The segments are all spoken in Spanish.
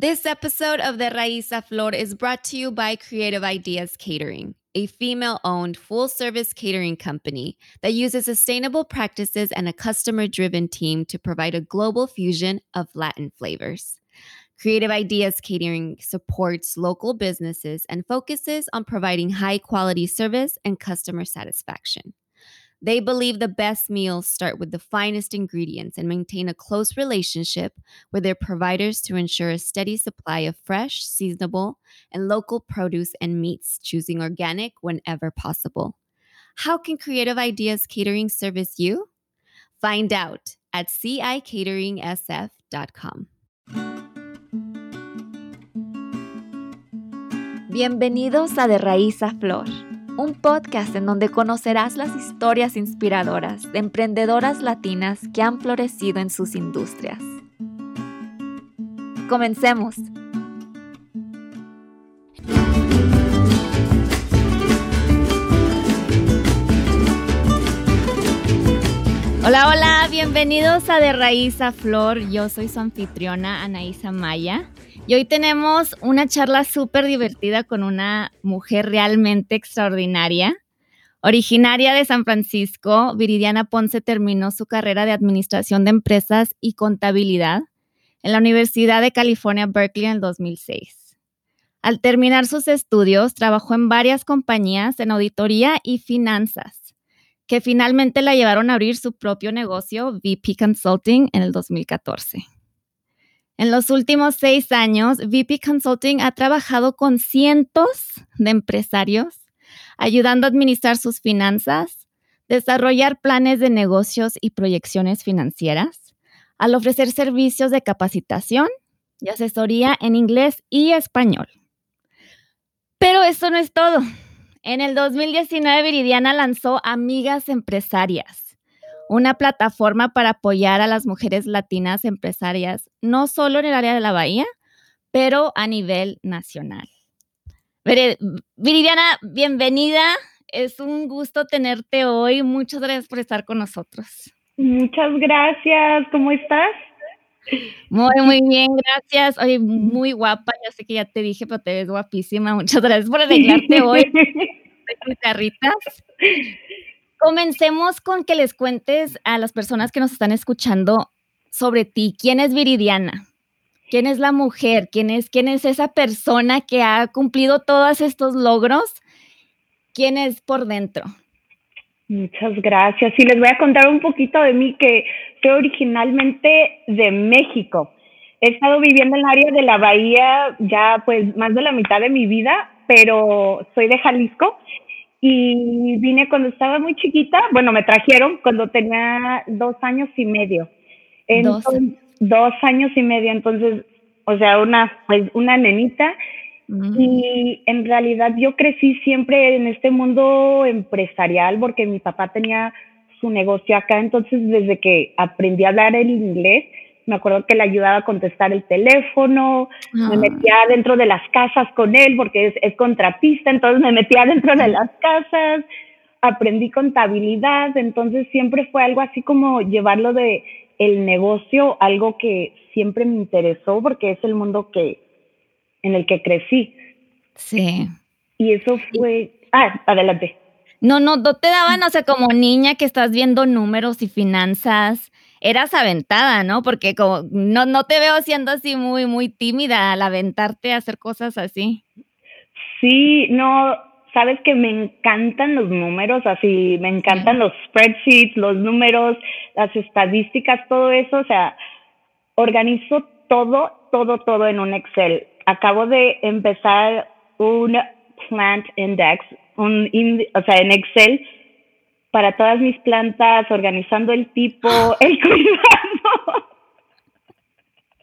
This episode of the Raiza Flor is brought to you by Creative Ideas Catering, a female owned full service catering company that uses sustainable practices and a customer driven team to provide a global fusion of Latin flavors. Creative Ideas Catering supports local businesses and focuses on providing high quality service and customer satisfaction. They believe the best meals start with the finest ingredients and maintain a close relationship with their providers to ensure a steady supply of fresh, seasonable, and local produce and meats, choosing organic whenever possible. How can Creative Ideas Catering service you? Find out at cicateringsf.com. Bienvenidos a De Raíz a Flor, un podcast en donde conocerás las historias inspiradoras de emprendedoras latinas que han florecido en sus industrias. Comencemos. Hola, hola, bienvenidos a De Raíz a Flor. Yo soy su anfitriona Anaísa Maya. Y hoy tenemos una charla súper divertida con una mujer realmente extraordinaria. Originaria de San Francisco, Viridiana Ponce terminó su carrera de Administración de Empresas y Contabilidad en la Universidad de California, Berkeley en el 2006. Al terminar sus estudios, trabajó en varias compañías en auditoría y finanzas, que finalmente la llevaron a abrir su propio negocio, VP Consulting, en el 2014. En los últimos seis años, VP Consulting ha trabajado con cientos de empresarios, ayudando a administrar sus finanzas, desarrollar planes de negocios y proyecciones financieras, al ofrecer servicios de capacitación y asesoría en inglés y español. Pero eso no es todo. En el 2019, Viridiana lanzó Amigas Empresarias, una plataforma para apoyar a las mujeres latinas empresarias, no solo en el área de la Bahía, pero a nivel nacional. Viridiana, bienvenida. Es un gusto tenerte hoy. Muchas gracias por estar con nosotros. Muchas gracias. ¿Cómo estás? Muy, muy bien, gracias. Oye, muy guapa. Ya sé que ya te dije, pero te ves guapísima. Muchas gracias por arreglarte hoy. Guitarritas. Comencemos con que les cuentes a las personas que nos están escuchando sobre ti. ¿Quién es Viridiana? ¿Quién es la mujer? ¿Quién es, quién es esa persona que ha cumplido todos estos logros? ¿Quién es por dentro? Muchas gracias. Y les voy a contar un poquito de mí, que soy originalmente de México. He estado viviendo en el área de la bahía ya pues más de la mitad de mi vida, pero soy de Jalisco y vine cuando estaba muy chiquita, bueno, me trajeron cuando tenía dos años y medio. Entonces, dos. años y medio, entonces, o sea, una, pues, una nenita. Mm. Y en realidad yo crecí siempre en este mundo empresarial porque mi papá tenía su negocio acá, entonces desde que aprendí a hablar el inglés, me acuerdo que le ayudaba a contestar el teléfono, me ah. metía dentro de las casas con él porque es, es contratista, entonces me metía dentro de las casas, aprendí contabilidad, entonces siempre fue algo así como llevarlo de el negocio, algo que siempre me interesó porque es el mundo que en el que crecí. Sí. Y eso fue, ah, adelante. No, no, no te daban, o sea, como niña que estás viendo números y finanzas, eras aventada, ¿no? Porque como no, no te veo siendo así muy, muy tímida al aventarte a hacer cosas así. Sí, no, sabes que me encantan los números, así, me encantan los spreadsheets, los números, las estadísticas, todo eso, o sea, organizo todo, todo, todo en un Excel. Acabo de empezar un plant index, un, o sea, en Excel para todas mis plantas, organizando el tipo, el cuidado.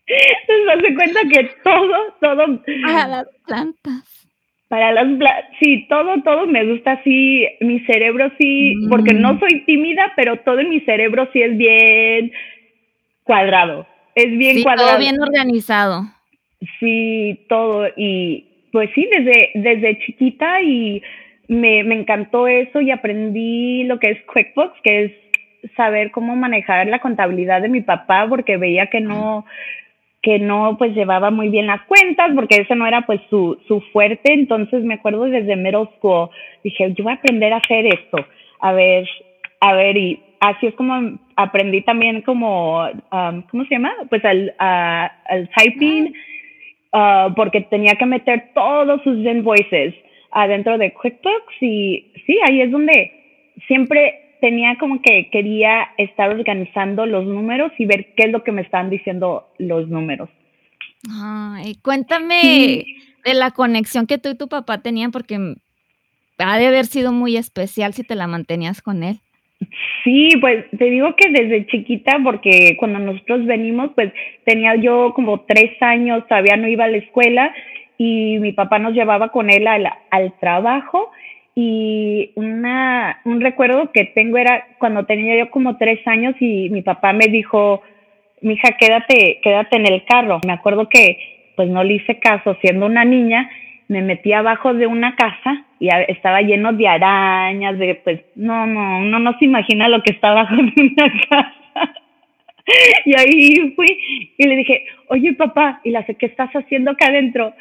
Se hace cuenta que todo, todo. Para las plantas. Para las plantas, sí, todo, todo me gusta así. Mi cerebro sí, porque no mm. soy tímida, pero todo en mi cerebro sí es bien cuadrado. Es bien cuadrado. Todo bien organizado. Sí, todo. Y pues sí, desde, desde chiquita y me, me encantó eso y aprendí lo que es QuickBooks, que es saber cómo manejar la contabilidad de mi papá, porque veía que no, que no pues llevaba muy bien las cuentas porque ese no era pues su, su fuerte, entonces me acuerdo desde middle school, dije, yo voy a aprender a hacer esto, a ver, a ver, y así es como aprendí también como, um, ¿cómo se llama? Pues al, al typing, uh, porque tenía que meter todos sus invoices adentro de QuickBooks y sí, ahí es donde siempre tenía como que quería estar organizando los números y ver qué es lo que me están diciendo los números. Ay, cuéntame de la conexión que tú y tu papá tenían, porque ha de haber sido muy especial si te la mantenías con él. Sí, pues te digo que desde chiquita, porque cuando nosotros venimos, pues tenía yo como tres años, todavía no iba a la escuela y mi papá nos llevaba con él al, al trabajo y una, un recuerdo que tengo era cuando tenía yo como tres años y mi papá me dijo, mija, quédate, quédate en el carro. Me acuerdo que pues no le hice caso, siendo una niña, me metí abajo de una casa y estaba lleno de arañas, de pues, no, no, uno no se imagina lo que está abajo de una casa. y ahí fui y le dije, oye papá, y la sé, ¿qué estás haciendo acá adentro?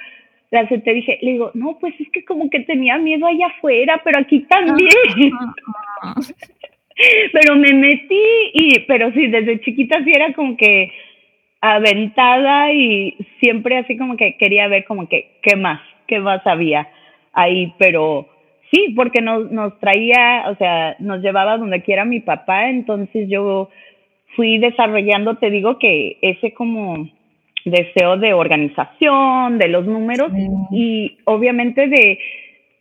La te dije, le digo, no, pues es que como que tenía miedo allá afuera, pero aquí también. pero me metí y, pero sí, desde chiquita sí era como que aventada y siempre así como que quería ver como que qué más, qué más había ahí, pero sí, porque nos, nos traía, o sea, nos llevaba donde quiera mi papá, entonces yo fui desarrollando, te digo que ese como deseo de organización, de los números y obviamente de,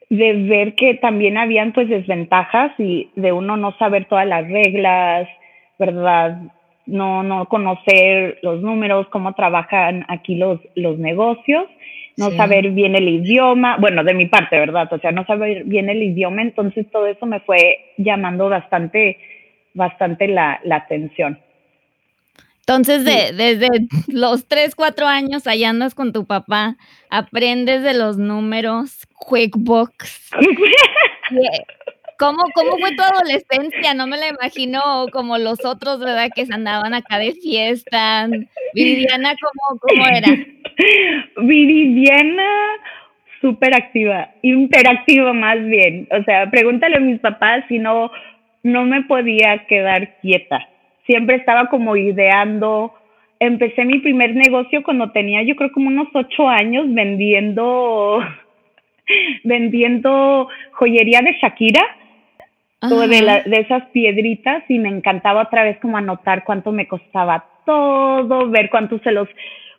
de ver que también habían pues desventajas y de uno no saber todas las reglas, ¿verdad? No, no conocer los números, cómo trabajan aquí los, los negocios, no saber bien el idioma, bueno, de mi parte, ¿verdad? O sea, no saber bien el idioma, entonces todo eso me fue llamando bastante, bastante la, la atención. Entonces, de, desde los 3, 4 años allá andas con tu papá, aprendes de los números, QuickBooks. ¿Cómo, ¿Cómo fue tu adolescencia? No me la imagino como los otros, ¿verdad? Que se andaban acá de fiesta. Viridiana, ¿cómo, cómo era? Viridiana, súper activa, interactiva más bien. O sea, pregúntale a mis papás si no, no me podía quedar quieta siempre estaba como ideando. Empecé mi primer negocio cuando tenía yo creo como unos ocho años vendiendo, vendiendo joyería de Shakira, de, de esas piedritas y me encantaba otra vez como anotar cuánto me costaba todo, ver cuánto se los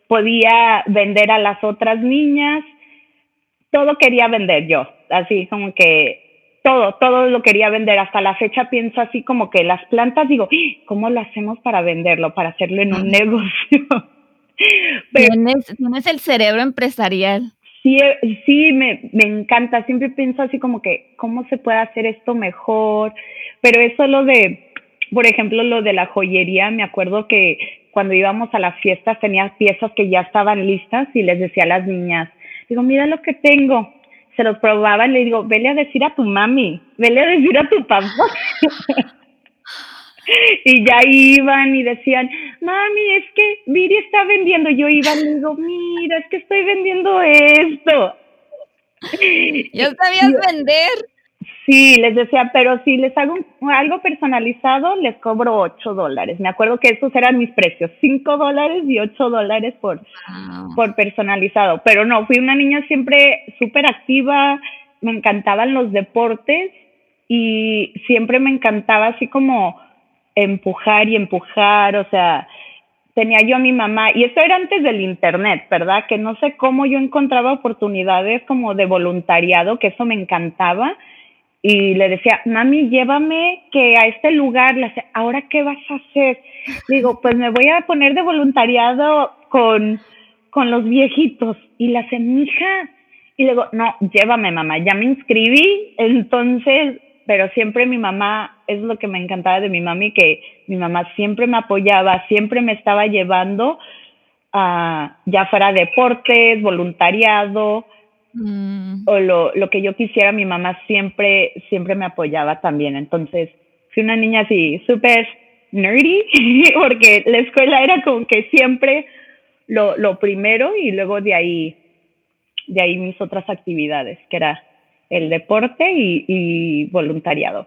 podía vender a las otras niñas. Todo quería vender yo, así como que todo, todo lo quería vender. Hasta la fecha pienso así como que las plantas, digo, ¿cómo lo hacemos para venderlo, para hacerlo en un negocio? Pero, ¿Tienes, el cerebro empresarial. Sí, sí, me, me encanta. Siempre pienso así como que, ¿cómo se puede hacer esto mejor? Pero eso lo de, por ejemplo, lo de la joyería, me acuerdo que cuando íbamos a las fiestas tenía piezas que ya estaban listas y les decía a las niñas, digo, mira lo que tengo se los probaban, le digo, vele a decir a tu mami, vele a decir a tu papá. y ya iban y decían, mami, es que Viri está vendiendo. Yo iba y le digo, mira, es que estoy vendiendo esto. ¿Ya sabías vender? Sí, les decía, pero si les hago algo personalizado, les cobro 8 dólares. Me acuerdo que esos eran mis precios, 5 dólares y 8 dólares por, por personalizado. Pero no, fui una niña siempre súper activa, me encantaban los deportes y siempre me encantaba así como empujar y empujar, o sea, tenía yo a mi mamá, y eso era antes del internet, ¿verdad? Que no sé cómo yo encontraba oportunidades como de voluntariado, que eso me encantaba y le decía, mami, llévame que a este lugar, le ¿ahora qué vas a hacer? Digo, pues me voy a poner de voluntariado con, con los viejitos. Y la semija, y le digo, no, llévame mamá, ya me inscribí, entonces, pero siempre mi mamá, es lo que me encantaba de mi mami, que mi mamá siempre me apoyaba, siempre me estaba llevando a, ya fuera deportes, voluntariado, Mm. o lo, lo que yo quisiera, mi mamá siempre, siempre me apoyaba también. Entonces, fui una niña así, súper nerdy, porque la escuela era como que siempre lo, lo primero y luego de ahí, de ahí mis otras actividades, que era el deporte y, voluntariado.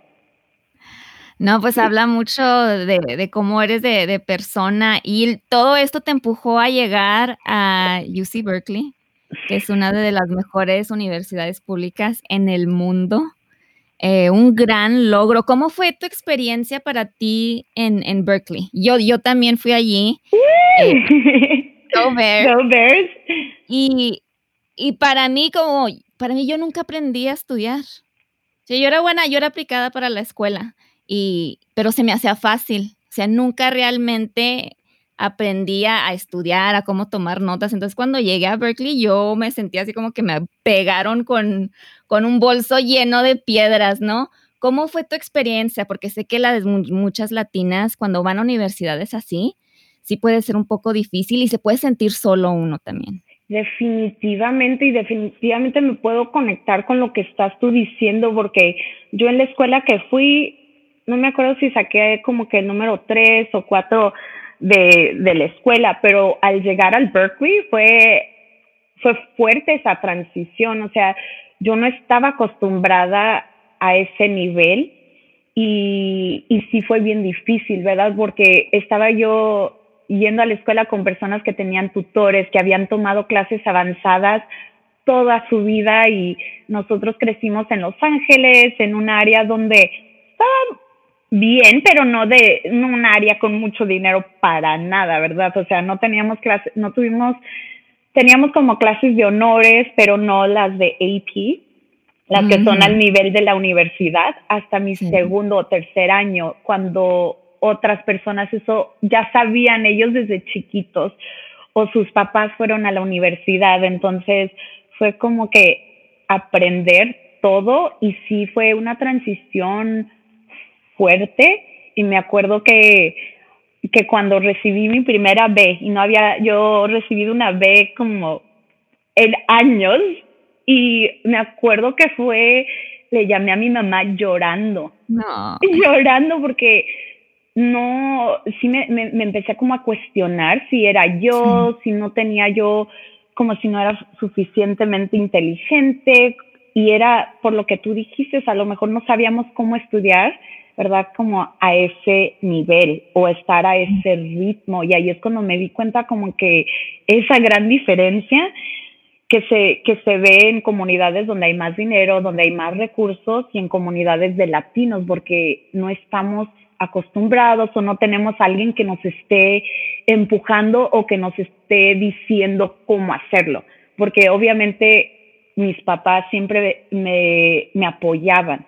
No, pues habla mucho de, cómo eres de, de, persona y todo esto te empujó a llegar a UC Berkeley, que es una de las mejores universidades públicas en el mundo. Eh, un gran logro. ¿Cómo fue tu experiencia para ti en, en Berkeley? Yo, yo también fui allí. Eh, Go Bears. Y, y para mí, como, para mí yo nunca aprendí a estudiar. yo era buena, yo era aplicada para la escuela, y, pero se me hacía fácil. O sea, nunca realmente aprendía a estudiar, a cómo tomar notas. Entonces, cuando llegué a Berkeley, yo me sentía así como que me pegaron con, con un bolso lleno de piedras, ¿no? ¿Cómo fue tu experiencia? Porque sé que las muchas latinas, cuando van a universidades así, sí puede ser un poco difícil y se puede sentir solo uno también. Definitivamente y definitivamente me puedo conectar con lo que estás tú diciendo porque yo en la escuela que fui, no me acuerdo si saqué como que el número tres o cuatro de, de la escuela, pero al llegar al Berkeley fue, fue fuerte esa transición, o sea, yo no estaba acostumbrada a ese nivel y, y sí fue bien difícil, ¿verdad? Porque estaba yo yendo a la escuela con personas que tenían tutores, que habían tomado clases avanzadas toda su vida y nosotros crecimos en Los Ángeles, en un área donde estaba bien, pero no de un área con mucho dinero para nada, ¿verdad? O sea, no teníamos clases, no tuvimos, teníamos como clases de honores, pero no las de AP, las que son al nivel de la universidad, hasta mi segundo o tercer año, cuando otras personas eso ya sabían ellos desde chiquitos o sus papás fueron a la universidad, entonces fue como que aprender todo y sí fue una transición fuerte. Y me acuerdo que, que cuando recibí mi primera B y no había yo recibido una B como en años y me acuerdo que fue, le llamé a mi mamá llorando, no. llorando porque no, sí me, me, me empecé como a cuestionar si era yo, si no tenía yo, como si no era suficientemente inteligente. Y era por lo que tú dijiste, a lo mejor no sabíamos cómo estudiar ¿verdad? Como a ese nivel o estar a ese ritmo. Y ahí es cuando me di cuenta como que esa gran diferencia que se, que se ve en comunidades donde hay más dinero, donde hay más recursos y en comunidades de latinos, porque no estamos acostumbrados o no tenemos a alguien que nos esté empujando o que nos esté diciendo cómo hacerlo. Porque obviamente mis papás siempre me, me apoyaban,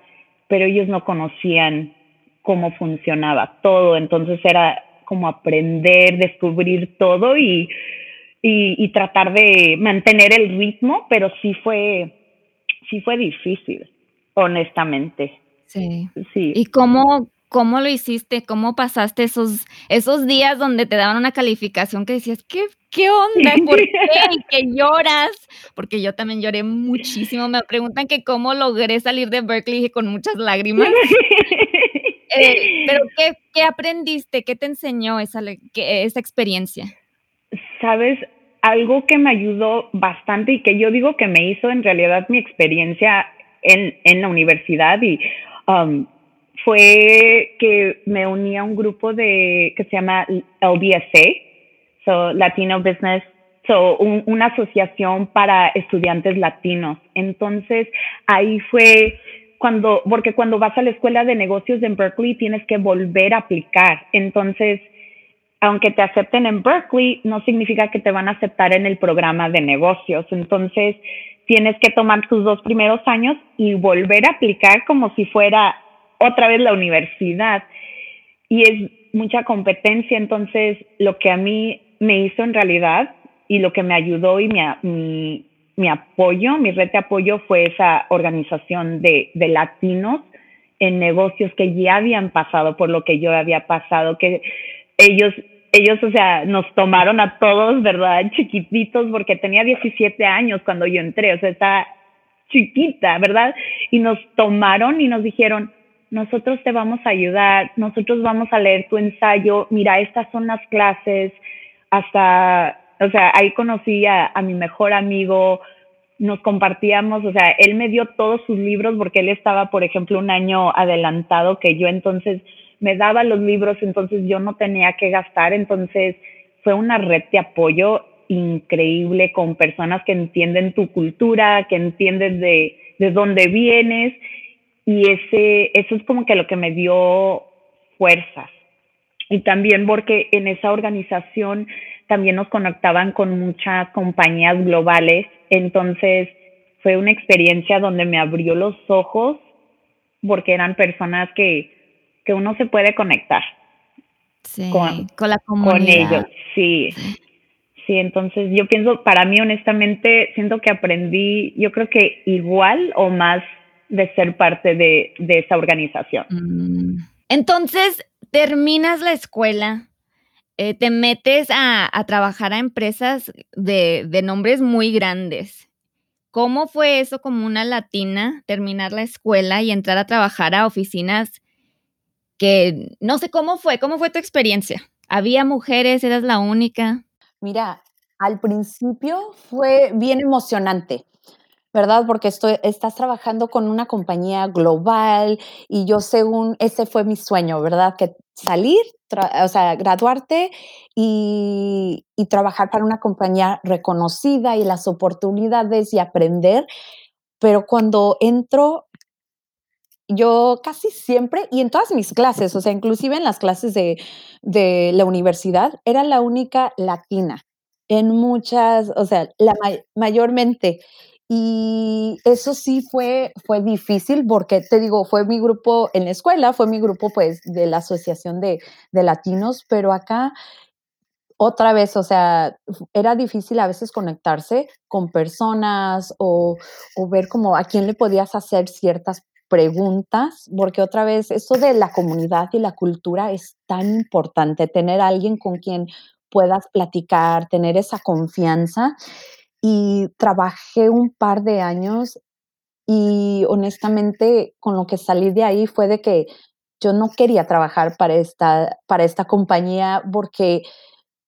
pero ellos no conocían cómo funcionaba todo. Entonces era como aprender, descubrir todo y, y, tratar de mantener el ritmo, pero sí fue, sí fue difícil, honestamente. Sí. sí. ¿Y cómo, cómo lo hiciste? ¿Cómo pasaste esos, esos días donde te daban una calificación que decías, ¿qué, qué onda? ¿Por qué? ¿Y que lloras? Porque yo también lloré muchísimo. Me preguntan que cómo logré salir de Berkeley con muchas lágrimas. Eh, pero ¿qué, aprendiste? ¿Qué te enseñó esa, esa experiencia? Sabes, algo que me ayudó bastante y que yo digo que me hizo en realidad mi experiencia en, en la universidad y um, fue que me uní a un grupo de que se llama LBSA, so Latino Business, so una asociación para estudiantes latinos. Entonces ahí fue cuando, porque cuando vas a la escuela de negocios en Berkeley tienes que volver a aplicar. Entonces, aunque te acepten en Berkeley, no significa que te van a aceptar en el programa de negocios. Entonces, tienes que tomar tus dos primeros años y volver a aplicar como si fuera otra vez la universidad. Y es mucha competencia. Entonces, lo que a mí me hizo en realidad y lo que me ayudó y mi, mi apoyo, mi red de apoyo fue esa organización de, de latinos en negocios que ya habían pasado por lo que yo había pasado, que ellos, ellos, o sea, nos tomaron a todos, ¿verdad? Chiquititos, porque tenía 17 años cuando yo entré, o sea, estaba chiquita, ¿verdad? Y nos tomaron y nos dijeron, nosotros te vamos a ayudar, nosotros vamos a leer tu ensayo, mira, estas son las clases, hasta O sea, ahí conocí a, a mi mejor amigo, nos compartíamos, o sea, él me dio todos sus libros porque él estaba, por ejemplo, un año adelantado que yo, entonces me daba los libros, entonces yo no tenía que gastar, entonces fue una red de apoyo increíble con personas que entienden tu cultura, que entienden de, de dónde vienes y ese, eso es como que lo que me dio fuerzas. Y también porque en esa organización también nos conectaban con muchas compañías globales, entonces fue una experiencia donde me abrió los ojos porque eran personas que, que uno se puede conectar con, con, la comunidad. Con ellos, sí. Sí, entonces yo pienso, para mí honestamente, siento que aprendí, yo creo que igual o más de ser parte de, de esa organización. Mm. Entonces, terminas la escuela, eh, te metes a, trabajar a empresas de, de nombres muy grandes. ¿Cómo fue eso como una latina, terminar la escuela y entrar a trabajar a oficinas que no sé cómo fue, cómo fue tu experiencia? ¿Había mujeres? ¿Eras la única? Mira, al principio fue bien emocionante. ¿verdad? Porque estoy, estás trabajando con una compañía global y yo según ese fue mi sueño, ¿verdad? Que salir, o sea, graduarte y, y, trabajar para una compañía reconocida y las oportunidades y aprender. Pero cuando entro, yo casi siempre, y en todas mis clases, o sea, inclusive en las clases de, de la universidad, era la única latina en muchas, o sea, la mayormente. Y eso sí fue, fue difícil porque, te digo, fue mi grupo en la escuela, fue mi grupo pues de la Asociación de, Latinos, pero acá otra vez, o sea, era difícil a veces conectarse con personas o, o, ver como a quién le podías hacer ciertas preguntas, porque otra vez eso de la comunidad y la cultura es tan importante, tener a alguien con quien puedas platicar, tener esa confianza y trabajé un par de años y honestamente con lo que salí de ahí fue de que yo no quería trabajar para esta, para esta compañía porque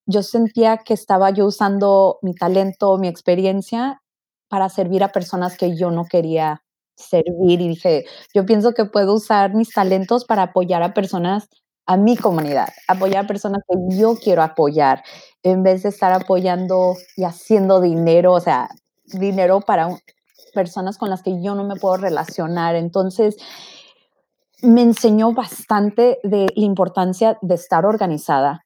yo sentía que estaba yo usando mi talento, mi experiencia para servir a personas que yo no quería servir y dije, yo pienso que puedo usar mis talentos para apoyar a personas a mi comunidad, apoyar personas que yo quiero apoyar, en vez de estar apoyando y haciendo dinero, o sea, dinero para personas con las que yo no me puedo relacionar. Entonces, me enseñó bastante de la importancia de estar organizada,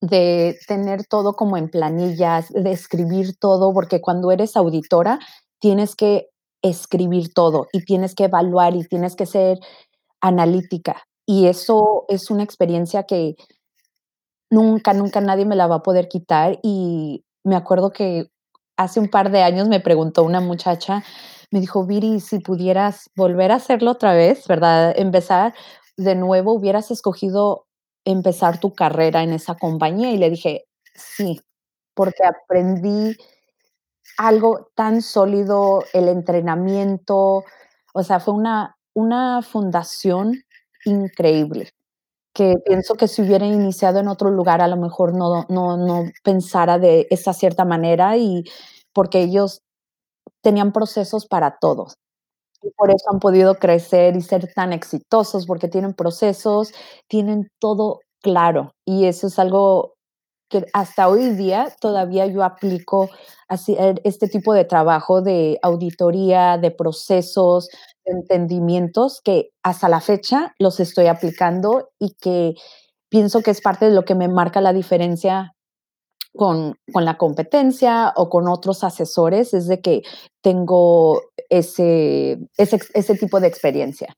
de tener todo como en planillas, de escribir todo, porque cuando eres auditora tienes que escribir todo y tienes que evaluar y tienes que ser analítica. Y eso es una experiencia que nunca, nunca nadie me la va a poder quitar. Y me acuerdo que hace un par de años me preguntó una muchacha, me dijo, Viri, si pudieras volver a hacerlo otra vez, ¿verdad? Empezar de nuevo, hubieras escogido empezar tu carrera en esa compañía. Y le dije, sí, porque aprendí algo tan sólido, el entrenamiento, o sea, fue una, una fundación increíble, que pienso que si hubiera iniciado en otro lugar, a lo mejor no, no, no pensara de esa cierta manera y porque ellos tenían procesos para todos. Y por eso han podido crecer y ser tan exitosos, porque tienen procesos, tienen todo claro. Y eso es algo que hasta hoy día todavía yo aplico así, eh, este tipo de trabajo de auditoría, de procesos, entendimientos que hasta la fecha los estoy aplicando y que pienso que es parte de lo que me marca la diferencia con, con, la competencia o con otros asesores, es de que tengo ese, ese, ese tipo de experiencia.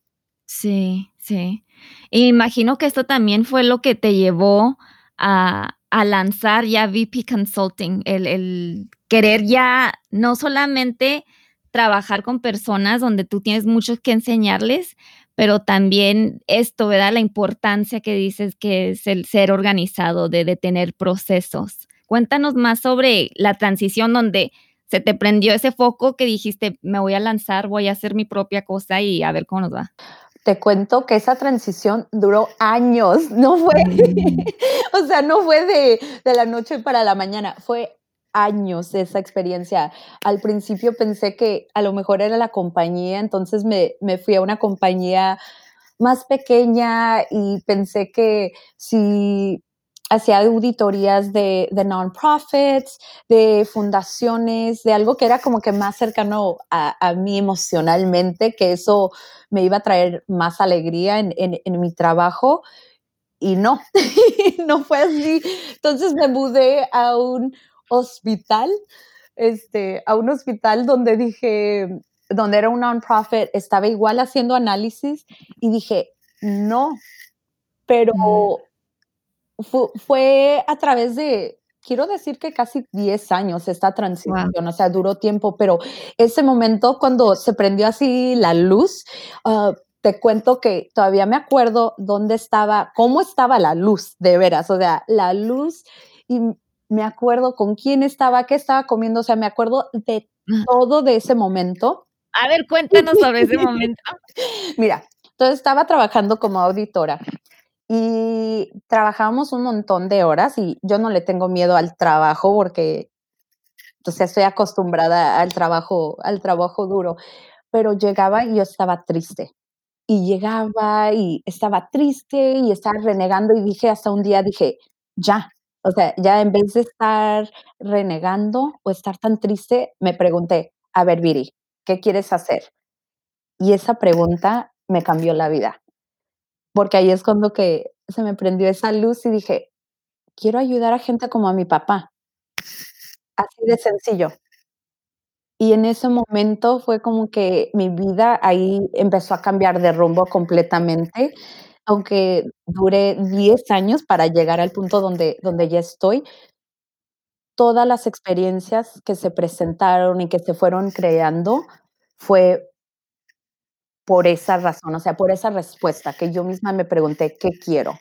Sí, sí. imagino que esto también fue lo que te llevó a, a lanzar ya VP Consulting, el, el, querer ya no solamente trabajar con personas donde tú tienes mucho que enseñarles, pero también esto, ¿verdad? La importancia que dices que es el ser organizado, de, de tener procesos. Cuéntanos más sobre la transición donde se te prendió ese foco que dijiste, me voy a lanzar, voy a hacer mi propia cosa y a ver cómo nos va te cuento que esa transición duró años, no fue, mm. o sea, no fue de, de, la noche para la mañana, fue años esa experiencia. Al principio pensé que a lo mejor era la compañía, entonces me, me fui a una compañía más pequeña y pensé que si hacía auditorías de, de non-profits, de fundaciones, de algo que era como que más cercano a, a, mí emocionalmente, que eso me iba a traer más alegría en, en, en mi trabajo. Y no, no fue así. Entonces me mudé a un hospital, este, a un hospital donde dije, donde era un non-profit, estaba igual haciendo análisis y dije, no, pero fue, fue, a través de, quiero decir que casi 10 años esta transición, wow. o sea, duró tiempo, pero ese momento cuando se prendió así la luz, uh, te cuento que todavía me acuerdo dónde estaba, cómo estaba la luz, de veras, o sea, la luz y me acuerdo con quién estaba, qué estaba comiendo, o sea, me acuerdo de todo de ese momento. A ver, cuéntanos sobre ese momento. Mira, entonces estaba trabajando como auditora y trabajábamos un montón de horas y yo no le tengo miedo al trabajo porque sea, estoy acostumbrada al trabajo, al trabajo duro, pero llegaba y yo estaba triste. Y llegaba y estaba triste y estaba renegando y dije hasta un día dije, ya, o sea, ya en vez de estar renegando o estar tan triste, me pregunté, a ver, Viri, ¿qué quieres hacer? Y esa pregunta me cambió la vida porque ahí es cuando que se me prendió esa luz y dije, quiero ayudar a gente como a mi papá. Así de sencillo. Y en ese momento fue como que mi vida ahí empezó a cambiar de rumbo completamente, aunque duré 10 años para llegar al punto donde, donde ya estoy. Todas las experiencias que se presentaron y que se fueron creando fue por esa razón, o sea, por esa respuesta que yo misma me pregunté, ¿qué quiero?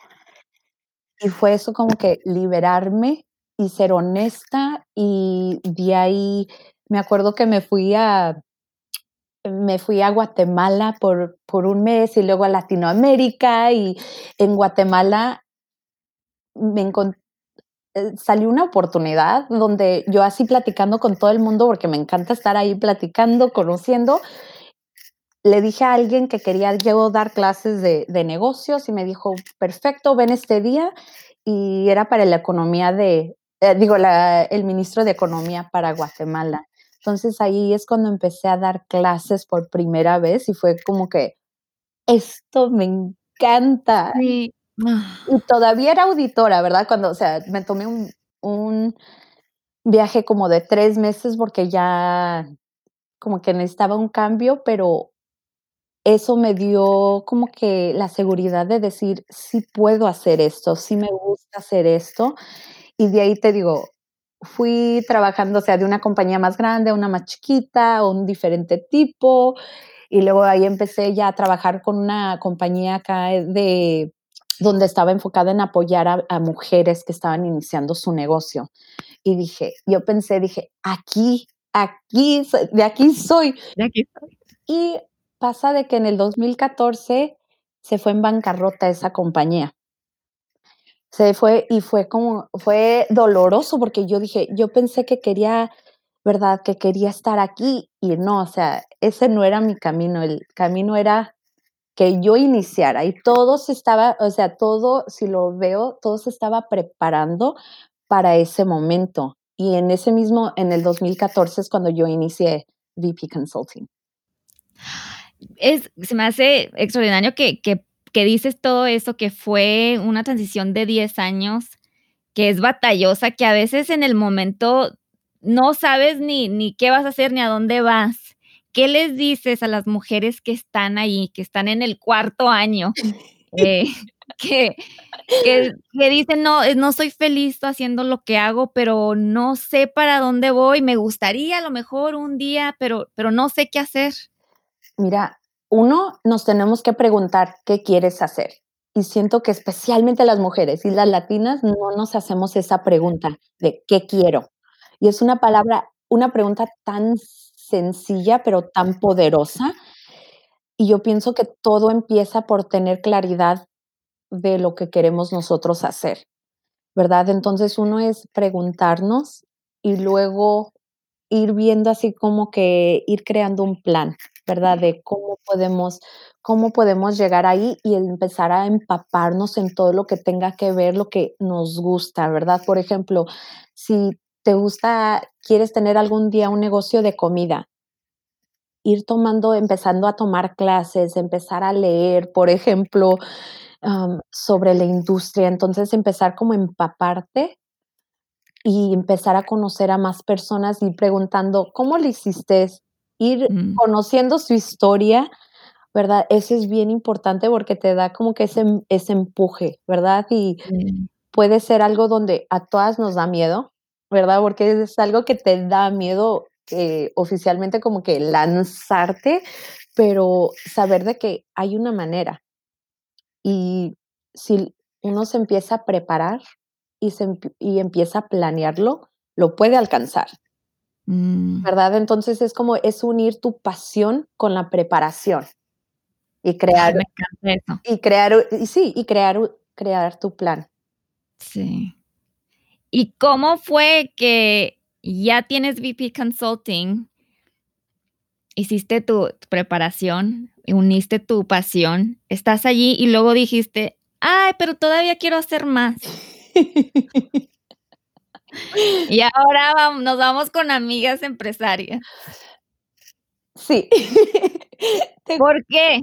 Y fue eso como que liberarme y ser honesta y de ahí me acuerdo que me fui a me fui a Guatemala por, por un mes y luego a Latinoamérica y en Guatemala me encontré eh, salió una oportunidad donde yo así platicando con todo el mundo, porque me encanta estar ahí platicando, conociendo, le dije a alguien que quería yo dar clases de, de, negocios y me dijo, perfecto, ven este día. Y era para la economía de, eh, digo, la, el ministro de Economía para Guatemala. Entonces ahí es cuando empecé a dar clases por primera vez y fue como que, esto me encanta. Sí. Y todavía era auditora, ¿verdad? Cuando, o sea, me tomé un, un viaje como de tres meses porque ya como que necesitaba un cambio, pero eso me dio como que la seguridad de decir, sí puedo hacer esto, sí me gusta hacer esto. Y de ahí te digo, fui trabajando, o sea, de una compañía más grande a una más chiquita, un diferente tipo. Y luego ahí empecé ya a trabajar con una compañía acá de donde estaba enfocada en apoyar a, a mujeres que estaban iniciando su negocio. Y dije, yo pensé, dije, aquí, aquí, de aquí soy. De aquí soy. Y pasa de que en el 2014 se fue en bancarrota esa compañía. Se fue y fue como, fue doloroso porque yo dije, yo pensé que quería, ¿verdad? Que quería estar aquí y no, o sea, ese no era mi camino, el camino era que yo iniciara y todo se estaba, o sea, todo, si lo veo, todo se estaba preparando para ese momento. Y en ese mismo, en el 2014 es cuando yo inicié VP Consulting es, se me hace extraordinario que, que, que, dices todo eso, que fue una transición de 10 años, que es batallosa, que a veces en el momento no sabes ni, ni qué vas a hacer ni a dónde vas. ¿Qué les dices a las mujeres que están ahí, que están en el cuarto año, eh, que, que, que, dicen, no, no soy feliz haciendo lo que hago, pero no sé para dónde voy, me gustaría a lo mejor un día, pero, pero no sé qué hacer? Mira, uno, nos tenemos que preguntar qué quieres hacer. Y siento que especialmente las mujeres y las latinas no nos hacemos esa pregunta de qué quiero. Y es una palabra, una pregunta tan sencilla, pero tan poderosa. Y yo pienso que todo empieza por tener claridad de lo que queremos nosotros hacer, ¿verdad? Entonces uno es preguntarnos y luego ir viendo así como que ir creando un plan, ¿verdad? De cómo podemos cómo podemos llegar ahí y empezar a empaparnos en todo lo que tenga que ver, lo que nos gusta, ¿verdad? Por ejemplo, si te gusta quieres tener algún día un negocio de comida ir tomando empezando a tomar clases, empezar a leer, por ejemplo, sobre la industria. Entonces, empezar como empaparte y empezar a conocer a más personas y preguntando: "¿Cómo le hiciste?". Ir Mm. conociendo su historia, ¿verdad? Eso es bien importante porque te da como que ese ese empuje, ¿verdad? Y Sí. puede ser algo donde a todas nos da miedo, ¿verdad? Porque es algo que te da miedo, eh, oficialmente como que lanzarte, pero saber de que hay una manera. Y si uno se empieza a preparar y se y empieza a planearlo, lo puede alcanzar. Mm. ¿Verdad? Entonces, es como es unir tu pasión con la preparación y crear Ay, me encanta eso. y crear y sí, y crear crear tu plan. Sí. ¿Y cómo fue que ya tienes VP Consulting? Hiciste tu preparación, uniste tu pasión, estás allí y luego dijiste: "Ay, pero todavía quiero hacer más". Y ahora nos vamos con amigas empresarias. Sí. ¿Por qué?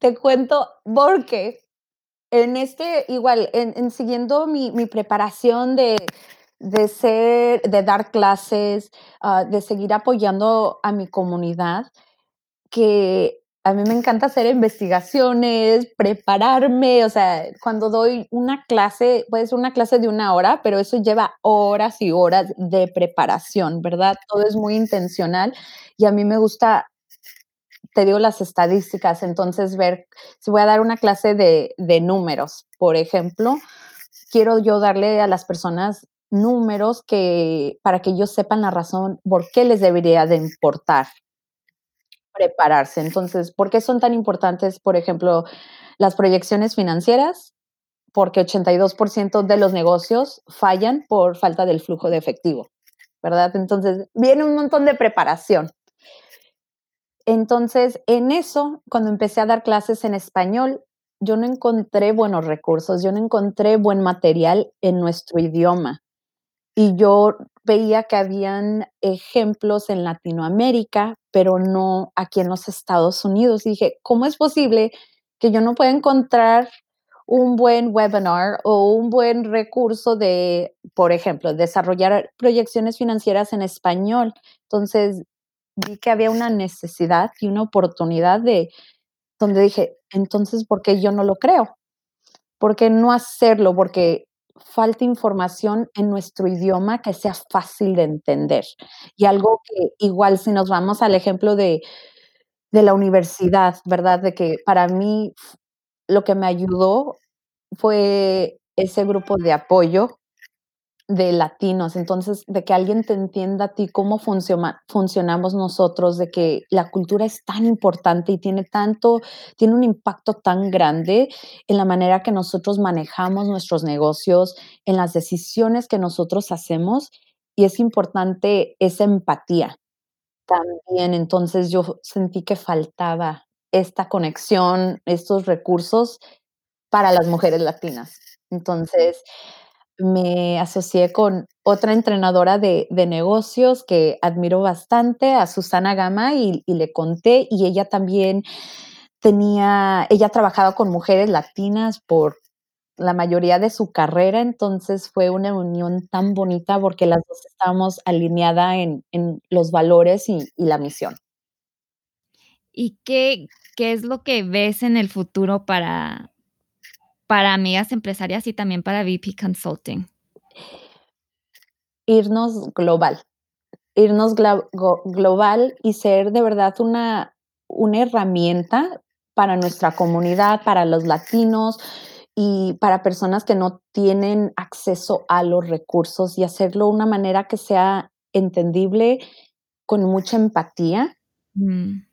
te cuento, porque en este igual, en en siguiendo mi mi preparación de de ser de dar clases, ah, de seguir apoyando a mi comunidad, que a mí me encanta hacer investigaciones, prepararme, o sea, cuando doy una clase, puede ser una clase de 1 hora, pero eso lleva horas y horas de preparación, ¿verdad? Todo es muy intencional, y a mí me gusta te digo las estadísticas, entonces ver si voy a dar una clase de de números, por ejemplo, quiero yo darle a las personas números que para que ellos sepan la razón por qué les debería de importar prepararse. Entonces, ¿por qué son tan importantes, por ejemplo, las proyecciones financieras? Porque 82% de los negocios fallan por falta del flujo de efectivo, ¿verdad? Entonces, viene un montón de preparación. Entonces, en eso, cuando empecé a dar clases en español, yo no encontré buenos recursos, yo no encontré buen material en nuestro idioma. Y yo veía que habían ejemplos en Latinoamérica, pero no aquí en los Estados Unidos. Y dije: "¿Cómo es posible que yo no pueda encontrar un buen webinar o un buen recurso de, por ejemplo, desarrollar proyecciones financieras en español?". Entonces, vi que había una necesidad y una oportunidad de donde dije: "Entonces, ¿por qué yo no lo creo? ¿Por qué no hacerlo?". Porque falta información en nuestro idioma que sea fácil de entender. Y algo que igual si nos vamos al ejemplo de de la universidad, ¿verdad? De que para mí lo que me ayudó fue ese grupo de apoyo de latinos. Entonces, de que alguien te entienda a ti cómo funcionamos nosotros, de que la cultura es tan importante y tiene tanto tiene un impacto tan grande en la manera que nosotros manejamos nuestros negocios, en las decisiones que nosotros hacemos, y es importante esa empatía. También, entonces, yo sentí que faltaba esta conexión, estos recursos para las mujeres latinas. Entonces, me asocié con otra entrenadora de de negocios que admiro bastante, a Susana Gama, y le conté, y ella también tenía ella trabajaba con mujeres latinas por la mayoría de su carrera, entonces fue una unión tan bonita porque las 2 estábamos alineada en en los valores y y la misión. ¿Y qué qué es lo que ves en el futuro para para amigas empresarias y también para VP Consulting? Irnos global, irnos global y ser de verdad una una herramienta para nuestra comunidad, para los latinos y para personas que no tienen acceso a los recursos, y hacerlo una manera que sea entendible, con mucha empatía. Mm.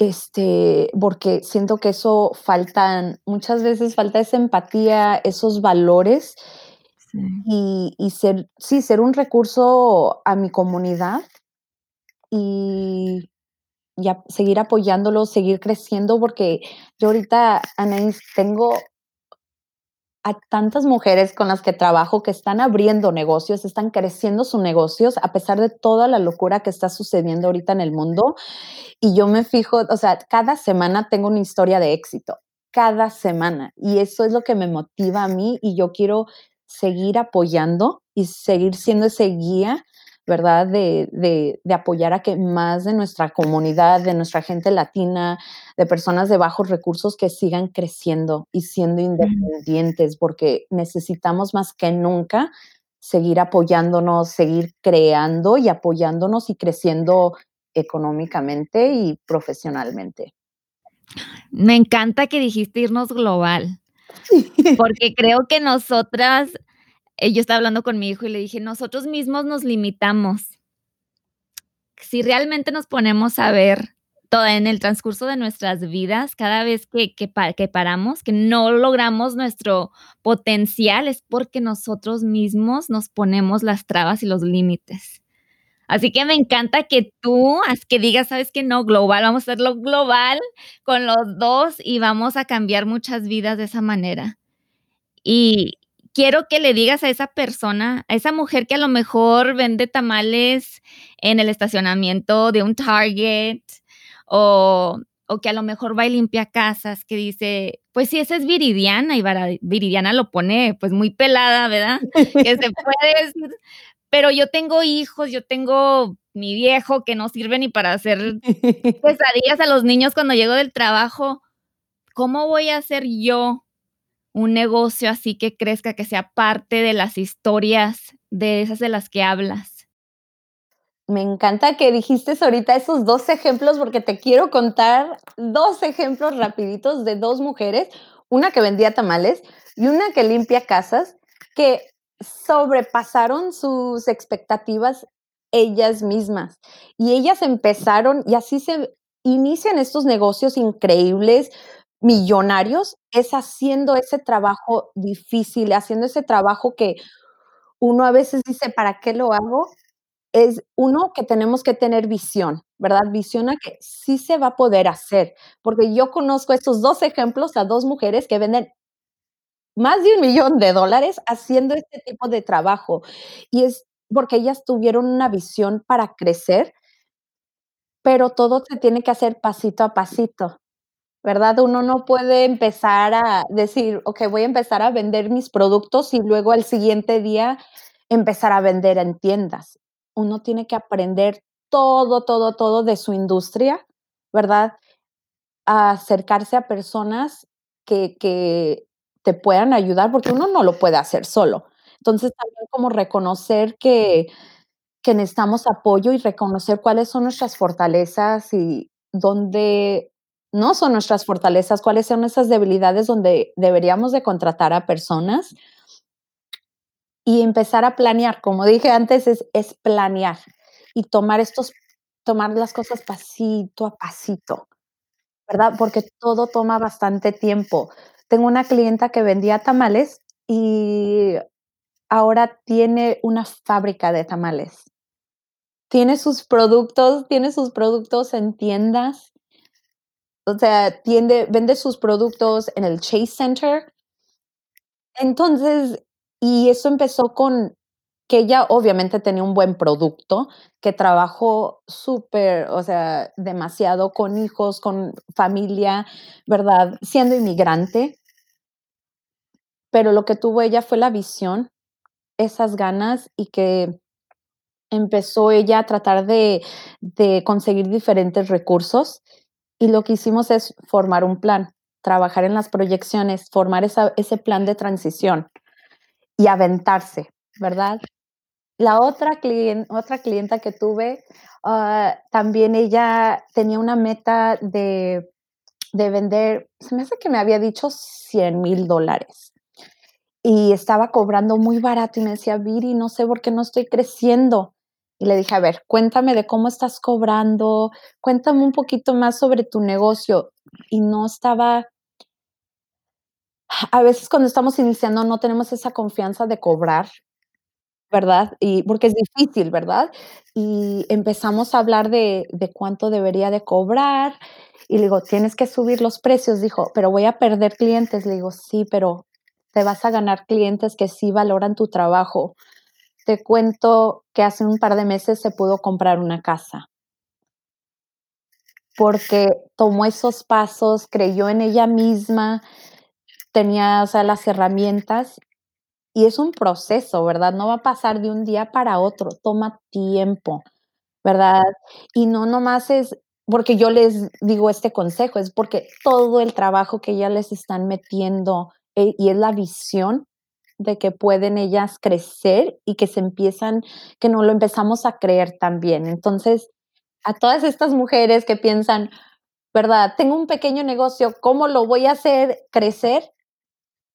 Este, porque siento que eso faltan muchas veces falta esa empatía, esos valores, y y ser sí, ser un recurso a mi comunidad y y a seguir apoyándolos, seguir creciendo, porque yo ahorita, Anaís, tengo a tantas mujeres con las que trabajo que están abriendo negocios, están creciendo sus negocios a pesar de toda la locura que está sucediendo ahorita en el mundo. Y yo me fijo, o sea, cada semana tengo una historia de éxito, cada semana. Y eso es lo que me motiva a mí y yo quiero seguir apoyando y seguir siendo ese guía ¿verdad? De, de, de, apoyar a que más de nuestra comunidad, de nuestra gente latina, de personas de bajos recursos que sigan creciendo y siendo independientes, porque necesitamos más que nunca seguir apoyándonos, seguir creando y apoyándonos y creciendo económicamente y profesionalmente. Me encanta que dijiste irnos global, porque creo que nosotras yo estaba hablando con mi hijo y le dije, nosotros mismos nos limitamos. Si realmente nos ponemos a ver todo en el transcurso de nuestras vidas, cada vez que, que, que paramos, que no logramos nuestro potencial, es porque nosotros mismos nos ponemos las trabas y los límites. Así que me encanta que tú, que digas, sabes que no, global, vamos a hacerlo global con los dos y vamos a cambiar muchas vidas de esa manera. Y, quiero que le digas a esa persona, a esa mujer que a lo mejor vende tamales en el estacionamiento de un Target o, o que a lo mejor va y limpia casas, que dice, pues sí, esa es Viridiana y Viridiana lo pone pues muy pelada, ¿verdad? que se puede decir, pero yo tengo hijos, yo tengo mi viejo que no sirve ni para hacer pesadillas a los niños cuando llego del trabajo. ¿Cómo voy a hacer yo un negocio así que crezca, que sea parte de las historias de esas de las que hablas. Me encanta que dijiste ahorita esos dos ejemplos porque te quiero contar dos ejemplos rapiditos de dos mujeres, una que vendía tamales y una que limpia casas, que sobrepasaron sus expectativas ellas mismas. Y ellas empezaron, y así se inician estos negocios increíbles, millonarios es haciendo ese trabajo difícil, haciendo ese trabajo que uno a veces dice, ¿para qué lo hago? Es uno que tenemos que tener visión, ¿verdad? Visión a que sí se va a poder hacer, porque yo conozco estos dos ejemplos a dos mujeres que venden más de un millón de dólares haciendo este tipo de trabajo. Y es porque ellas tuvieron una visión para crecer, pero todo se tiene que hacer pasito a pasito. ¿Verdad? Uno no puede empezar a decir, ok, voy a empezar a vender mis productos y luego al siguiente día empezar a vender en tiendas. Uno tiene que aprender todo, todo, todo de su industria, ¿verdad? A acercarse a personas que, que te puedan ayudar, porque uno no lo puede hacer solo. Entonces, también como reconocer que, que necesitamos apoyo y reconocer cuáles son nuestras fortalezas y dónde no son nuestras fortalezas, cuáles son esas debilidades donde deberíamos de contratar a personas y empezar a planear. Como dije antes, es, es planear y tomar estos, tomar las cosas pasito a pasito, ¿verdad? Porque todo toma bastante tiempo. Tengo una clienta que vendía tamales y ahora tiene una fábrica de tamales. Tiene sus productos, tiene sus productos en tiendas o sea, vende sus productos en el Chase Center. Entonces, y eso empezó con que ella obviamente tenía un buen producto, que trabajó súper, o sea, demasiado con hijos, con familia, ¿verdad? Siendo inmigrante. Pero lo que tuvo ella fue la visión, esas ganas y que empezó ella a tratar de conseguir diferentes recursos y lo que hicimos es formar un plan, trabajar en las proyecciones, formar ese plan de transición y aventarse, ¿verdad? La otra, otra clienta que tuve, ah, también ella tenía una meta de, de vender, se me hace que me había dicho 100 mil dólares. Y estaba cobrando muy barato y me decía, Viri, no sé por qué no estoy creciendo. Y le dije, a ver, cuéntame de cómo estás cobrando, cuéntame un poquito más sobre tu negocio. Y no estaba, a veces cuando estamos iniciando no tenemos esa confianza de cobrar, ¿verdad? Y porque es difícil, ¿verdad? Y empezamos a hablar de de cuánto debería de cobrar, y le digo: "Tienes que subir los precios", dijo: "Pero voy a perder clientes", le digo: "Sí, pero te vas a ganar clientes que sí valoran tu trabajo". Te cuento que hace un par de meses se pudo comprar una casa. Porque tomó esos pasos, creyó en ella misma, tenía, o sea, las herramientas, y es un proceso, ¿verdad? No va a pasar de un día para otro, toma tiempo, ¿verdad? Y no nomás es porque yo les digo este consejo, es porque todo el trabajo que ya les están metiendo, eh, y es la visión de que pueden ellas crecer y que se empiezan que nos lo empezamos a creer también. Entonces, a todas estas mujeres que piensan, ¿verdad? Tengo un pequeño negocio, ¿cómo lo voy a hacer crecer?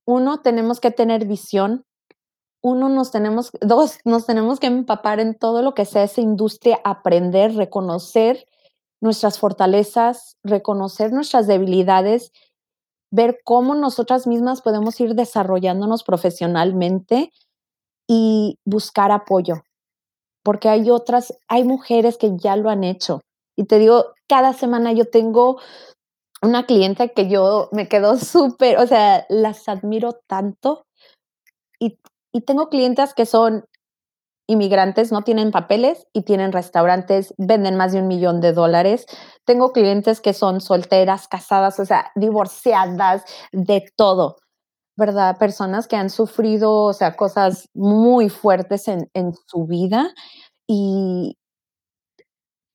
1, tenemos que tener visión. 1, nos tenemos 2, nos tenemos que empapar en todo lo que sea esa industria, aprender, reconocer nuestras fortalezas, reconocer nuestras debilidades, ver cómo nosotras mismas podemos ir desarrollándonos profesionalmente y buscar apoyo, porque hay otras hay mujeres que ya lo han hecho. Y te digo, cada semana yo tengo una cliente que yo me quedo súper, o sea, las admiro tanto, y y tengo clientas que son inmigrantes, no tienen papeles y tienen restaurantes, venden más de $1,000,000 Tengo clientes que son solteras, casadas, o sea, divorciadas, de todo, ¿verdad? Personas que han sufrido, o sea, cosas muy fuertes en en su vida, y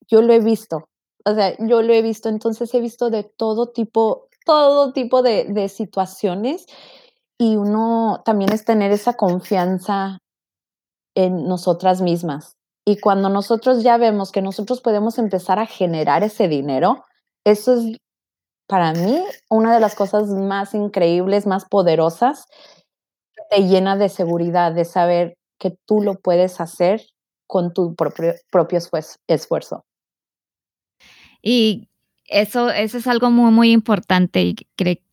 yo lo he visto, o sea, yo lo he visto, entonces he visto de todo tipo todo tipo de de situaciones, y uno también es tener esa confianza en nosotras mismas. Y cuando nosotros ya vemos que nosotros podemos empezar a generar ese dinero, eso es, para mí, una de las cosas más increíbles, más poderosas, que te llena de seguridad, de saber que tú lo puedes hacer con tu propio propio esfuerz esfuerzo. Y eso eso es algo muy, muy importante, y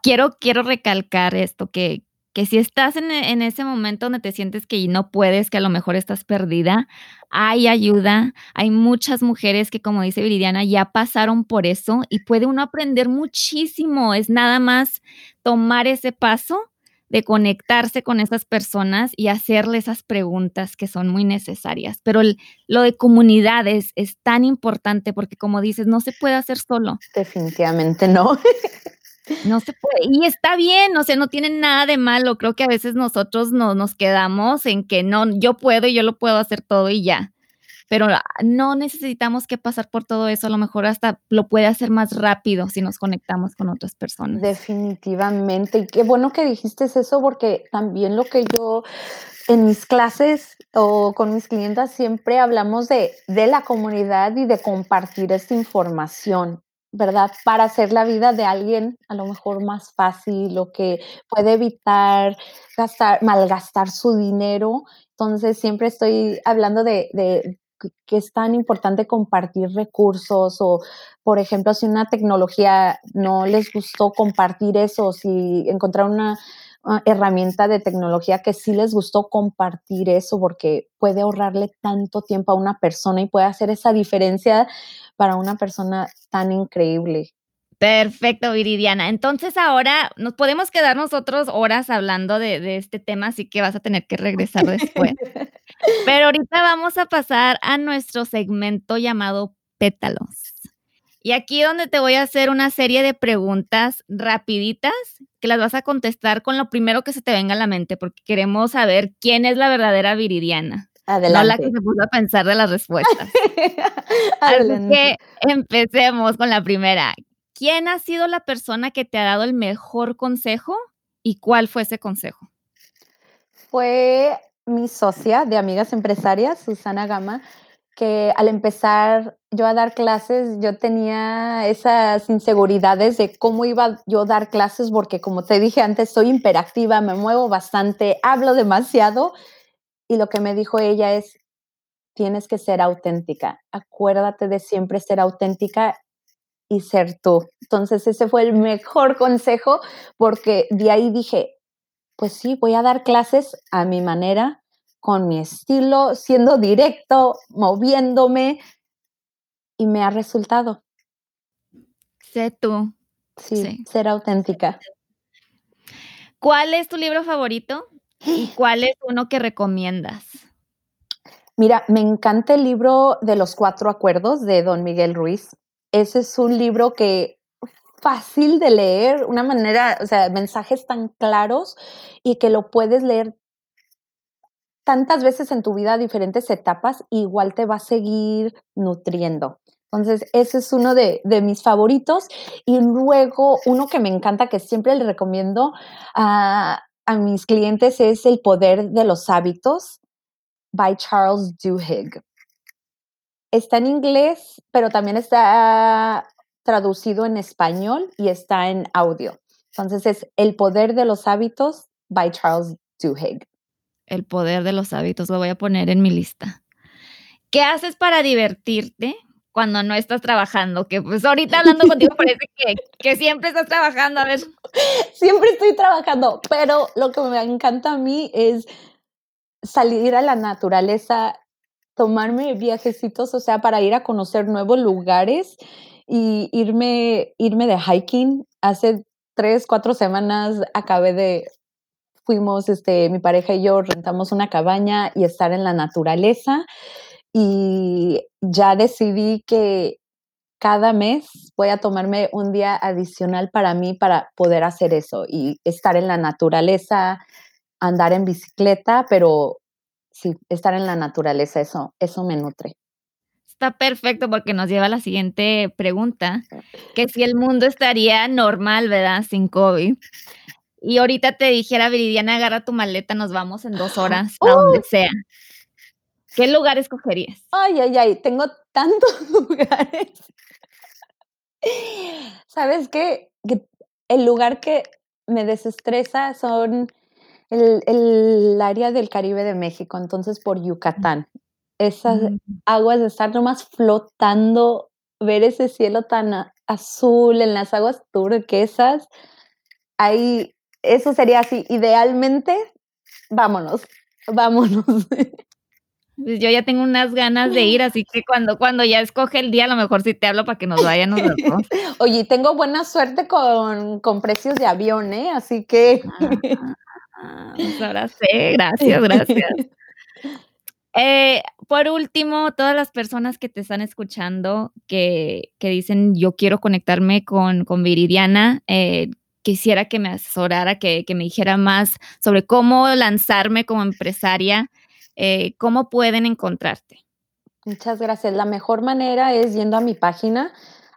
quiero quiero recalcar esto, que que si estás en e en ese momento donde te sientes que no puedes, que a lo mejor estás perdida, hay ayuda, hay muchas mujeres que, como dice Viridiana, ya pasaron por eso, y puede uno aprender muchísimo, es nada más tomar ese paso de conectarse con esas personas y hacerle esas preguntas que son muy necesarias. Pero lo de comunidad es es tan importante porque, como dices, no se puede hacer solo. Definitivamente no. No se puede, y está bien, o sea, no tiene nada de malo. Creo que a veces nosotros no nos quedamos en que no, yo puedo y yo lo puedo hacer todo y ya. Pero, no necesitamos que pasar por todo eso, a lo mejor hasta lo puede hacer más rápido si nos conectamos con otras personas. Definitivamente, y qué bueno que dijiste eso, porque también lo que yo en mis clases o con mis clientas siempre hablamos de de la comunidad y de compartir esta información, ¿verdad? Para hacer la vida de alguien a lo mejor más fácil, o que puede evitar gastar malgastar su dinero. Entonces, siempre estoy hablando de de que es tan importante compartir recursos, o, por ejemplo, si una tecnología no les gustó compartir eso, si encontraron una, ah, herramienta de tecnología que sí les gustó compartir eso, porque puede ahorrarle tanto tiempo a una persona y puede hacer esa diferencia para una persona tan increíble. Perfecto, Viridiana. Entonces, ahora nos podemos quedar nosotros horas hablando de de este tema, así que vas a tener que regresar después. Pero ahorita vamos a pasar a nuestro segmento llamado Pétalos. Y aquí donde te voy a hacer una serie de preguntas rapiditas, que las vas a contestar con lo primero que se te venga a la mente, porque queremos saber quién es la verdadera Viridiana, no la que Adelante. se puso a pensar de las respuestas. Así que Adelante. empecemos con la primera. ¿Quién ha sido la persona que te ha dado el mejor consejo, y cuál fue ese consejo? Fue mi socia de Amigas Empresarias, Susana Gama, que al empezar yo a dar clases, yo tenía esas inseguridades de cómo iba yo a dar clases, porque, como te dije antes, soy hiperactiva, me muevo bastante, hablo demasiado, y lo que me dijo ella es: "Tienes que ser auténtica, acuérdate de siempre ser auténtica y ser tú". Entonces, ese fue el mejor consejo, porque de ahí dije: pues sí, voy a dar clases a mi manera, con mi estilo, siendo directo, moviéndome, y me ha resultado. Sé tú. Sí, ser auténtica. ¿Cuál es tu libro favorito y cuál es uno que recomiendas? Mira, me encanta el libro de los cuatro acuerdos de Don Miguel Ruiz. Ese es un libro que fácil de leer, una manera, o sea, mensajes tan claros y que lo puedes leer tantas veces en tu vida, diferentes etapas, igual te va a seguir nutriendo. Entonces, ese es uno de, mis favoritos. Y luego, uno que me encanta, que siempre le recomiendo a, a mis clientes, es El Poder de los Hábitos by Charles Duhigg. Está en inglés, pero también está traducido en español y está en audio. Entonces es El poder de los hábitos by Charles Duhigg. El poder de los hábitos, lo voy a poner en mi lista. ¿Qué haces para divertirte cuando no estás trabajando? Que pues ahorita hablando contigo parece que, que siempre estás trabajando, a ver. Siempre estoy trabajando, pero lo que me encanta a mí es salir a la naturaleza, tomarme viajecitos, o sea, para ir a conocer nuevos lugares y irme, irme de hiking. Hace tres, cuatro semanas acabé de, fuimos, este, mi pareja y yo rentamos una cabaña y estar en la naturaleza y ya decidí que cada mes voy a tomarme un día adicional para mí para poder hacer eso y estar en la naturaleza, andar en bicicleta, pero sí, estar en la naturaleza, eso, eso me nutre. Está perfecto porque nos lleva a la siguiente pregunta, que si el mundo estaría normal, ¿verdad? Sin COVID. Y ahorita te dijera, Viridiana, agarra tu maleta, nos vamos en dos horas a donde ¡Uh! sea. ¿Qué lugar escogerías? Ay, ay, ay, tengo tantos lugares. ¿Sabes qué? Que el lugar que me desestresa son el, área del Caribe de México, entonces por Yucatán. Esas mm. aguas de estar nomás flotando, ver ese cielo tan azul en las aguas turquesas, ahí, eso sería así, idealmente, vámonos, vámonos. Pues yo ya tengo unas ganas de ir, así que cuando, cuando ya escoge el día, a lo mejor sí te hablo para que nos vayan Oye, tengo buena suerte con, con precios de avión, ¿eh? Así que... Ah. Pues ahora sé, gracias, gracias. Eh, por último, todas las personas que te están escuchando que, dicen yo quiero conectarme con, con Viridiana, eh, quisiera que me asesorara, que, me dijera más sobre cómo lanzarme como empresaria, eh, cómo pueden encontrarte. Muchas gracias. La mejor manera es yendo a mi página,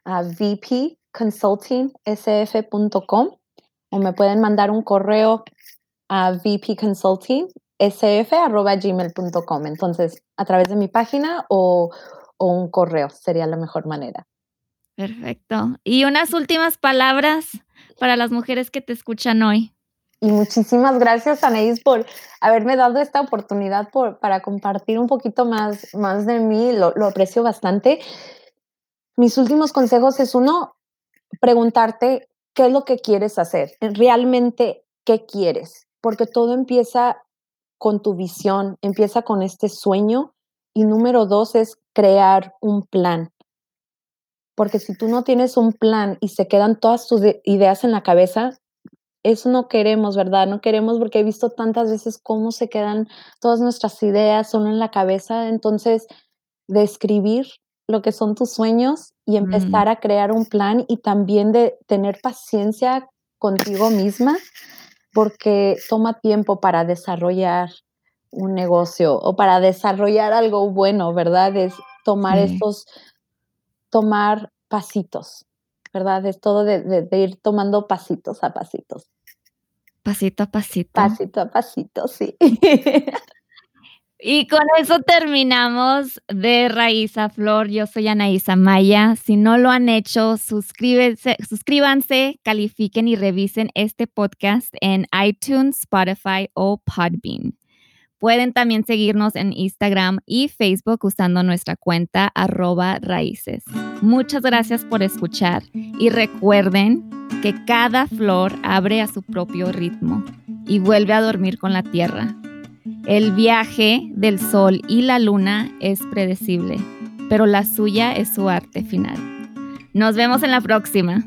a vpconsultingsf.com o me pueden mandar un correo a vpconsultingsf.gmail.com. Entonces, a través de mi página o, un correo sería la mejor manera. Perfecto. Y unas últimas palabras para las mujeres que te escuchan hoy. Y muchísimas gracias, Anaís, por haberme dado esta oportunidad por, para compartir un poquito más, más de mí. Lo, lo aprecio bastante. Mis últimos consejos es uno, preguntarte qué es lo que quieres hacer. Realmente, ¿qué quieres? porque todo empieza con tu visión, empieza con este sueño y número dos es crear un plan. Porque si tú no tienes un plan y se quedan todas tus ideas en la cabeza, eso no queremos, ¿verdad? No queremos porque he visto tantas veces cómo se quedan todas nuestras ideas solo en la cabeza. Entonces, de escribir lo que son tus sueños y empezar a crear un plan y también de tener paciencia contigo misma porque toma tiempo para desarrollar un negocio o para desarrollar algo bueno, ¿verdad? Es tomar estos, tomar pasitos, ¿verdad? Es todo de, ir tomando pasitos a pasitos. Pasito a pasito. Pasito a pasito, sí. Y con eso terminamos de Raíz a Flor. Yo soy Anaísa Maya. Si no lo han hecho, suscríbanse, califiquen y revisen este podcast en iTunes, Spotify o Podbean. Pueden también seguirnos en Instagram y Facebook usando nuestra cuenta arroba raíces. Muchas gracias por escuchar y recuerden que cada flor abre a su propio ritmo y vuelve a dormir con la Tierra. El viaje del Sol y la Luna es predecible, pero la suya es su arte final. Nos vemos en la próxima.